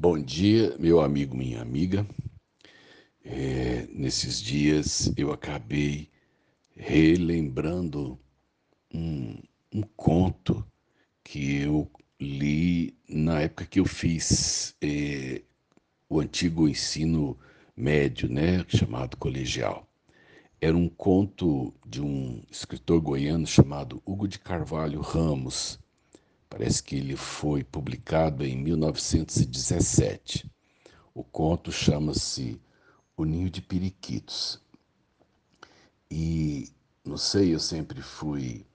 Bom dia, meu amigo, minha amiga. É, nesses dias eu acabei relembrando um, um, conto que eu li na época que eu fiz é, o antigo ensino médio, né, chamado colegial. Era um conto de um escritor goiano chamado Hugo de Carvalho Ramos. Parece que ele foi publicado em 1917. O conto chama-se O Ninho de Periquitos. E não sei, eu sempre fui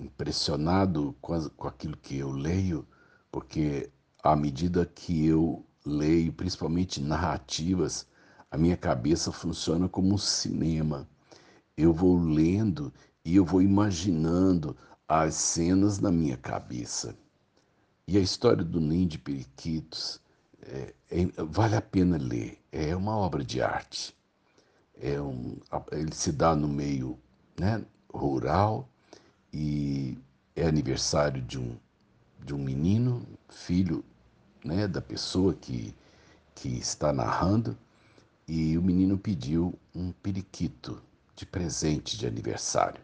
impressionado com, com aquilo que eu leio, porque à medida que eu leio, principalmente narrativas, a minha cabeça funciona como um cinema. Eu vou lendo e eu vou imaginando as cenas na minha cabeça. E a história do Ninho de Periquitos é, é, vale a pena ler. É uma obra de arte. É um, ele se dá no meio né, rural e é aniversário de um, de um menino, filho né, da pessoa que, que está narrando e o menino pediu um periquito de presente de aniversário.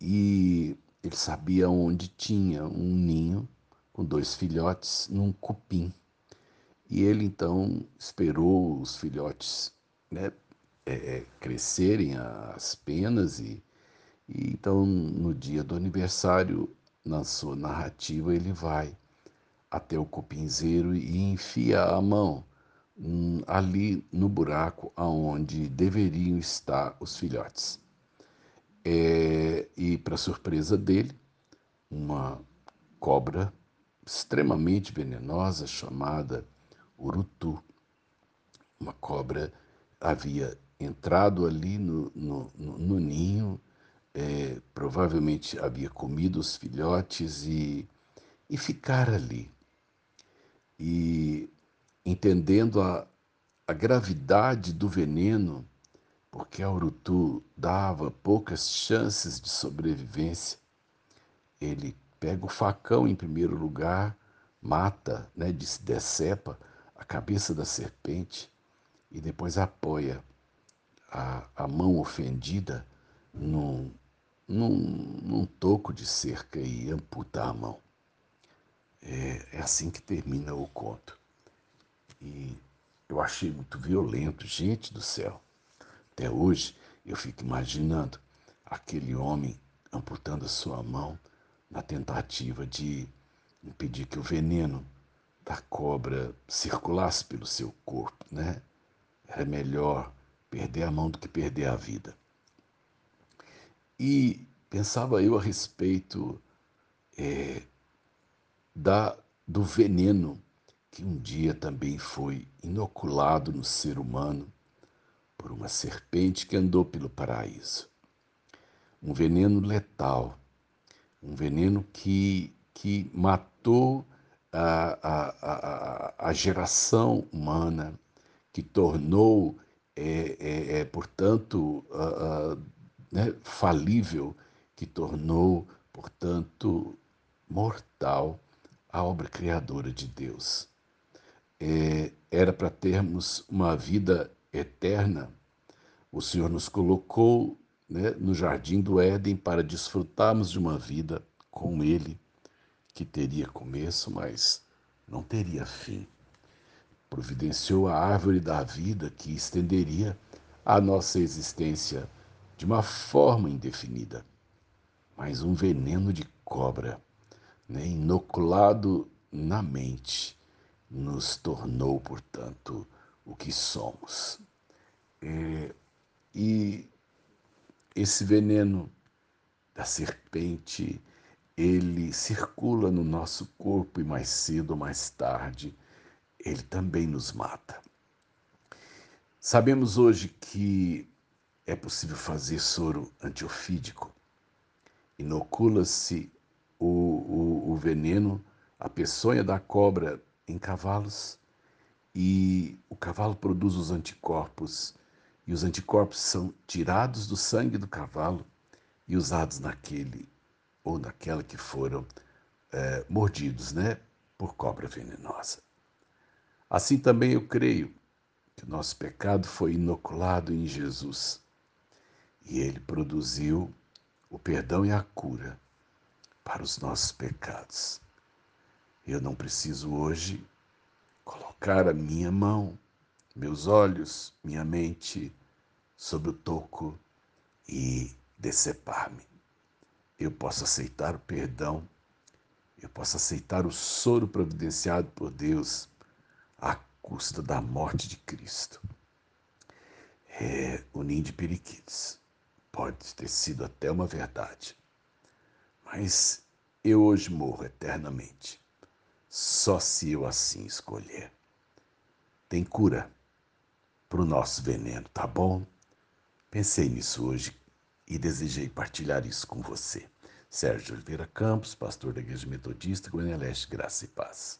E ele sabia onde tinha um ninho com dois filhotes num cupim. E ele então esperou os filhotes né, é, é crescerem as penas e, e então no dia do aniversário, na sua narrativa, ele vai até o cupinzeiro e enfia a mão Hum, ali no buraco aonde deveriam estar os filhotes. É, e, para surpresa dele, uma cobra extremamente venenosa chamada urutu. Uma cobra havia entrado ali no, no, no, no ninho, é, provavelmente havia comido os filhotes e, e ficar ali. E entendendo a, a gravidade do veneno, porque a Urutu dava poucas chances de sobrevivência, ele pega o facão em primeiro lugar, mata, né, decepa a cabeça da serpente e depois apoia a, a mão ofendida num, num, num toco de cerca e amputa a mão. É, é assim que termina o conto. E eu achei muito violento, gente do céu. Até hoje eu fico imaginando aquele homem amputando a sua mão na tentativa de impedir que o veneno da cobra circulasse pelo seu corpo, né? Era melhor perder a mão do que perder a vida. E pensava eu a respeito é, da, do veneno que um dia também foi inoculado no ser humano por uma serpente que andou pelo paraíso. Um veneno letal, um veneno que, que matou a, a, a, a geração humana, que tornou, é, é, é portanto, né, falível, que tornou, portanto, mortal a obra criadora de Deus é, era para termos uma vida eterna, o Senhor nos colocou né, no jardim do Éden para desfrutarmos de uma vida com Ele, que teria começo, mas não teria fim. Providenciou a árvore da vida que estenderia a nossa existência de uma forma indefinida. Mas um veneno de cobra, né, inoculado na mente, nos tornou, portanto, o que somos. É, e esse veneno da serpente, ele circula no nosso corpo e mais cedo ou mais tarde, ele também nos mata. Sabemos hoje que é possível fazer soro antiofídico. Inocula-se o, o, o veneno, a peçonha da cobra em cavalos e o cavalo produz os anticorpos e os anticorpos são tirados do sangue do cavalo e usados naquele ou naquela que foram é, mordidos, né, por cobra venenosa. Assim também eu creio que o nosso pecado foi inoculado em Jesus e ele produziu o perdão e a cura para os nossos pecados. Eu não preciso hoje colocar a minha mão, meus olhos, minha mente sobre o toco e decepar-me. Eu posso aceitar o perdão, eu posso aceitar o soro providenciado por Deus à custa da morte de Cristo. É, o ninho de periquitos pode ter sido até uma verdade, mas eu hoje morro eternamente, só se eu assim escolher. Tem cura para o nosso veneno, tá bom? Pensei nisso hoje e desejei partilhar isso com você. Sérgio Oliveira Campos, pastor da Igreja Metodista, Goiânia Leste, Graça e Paz.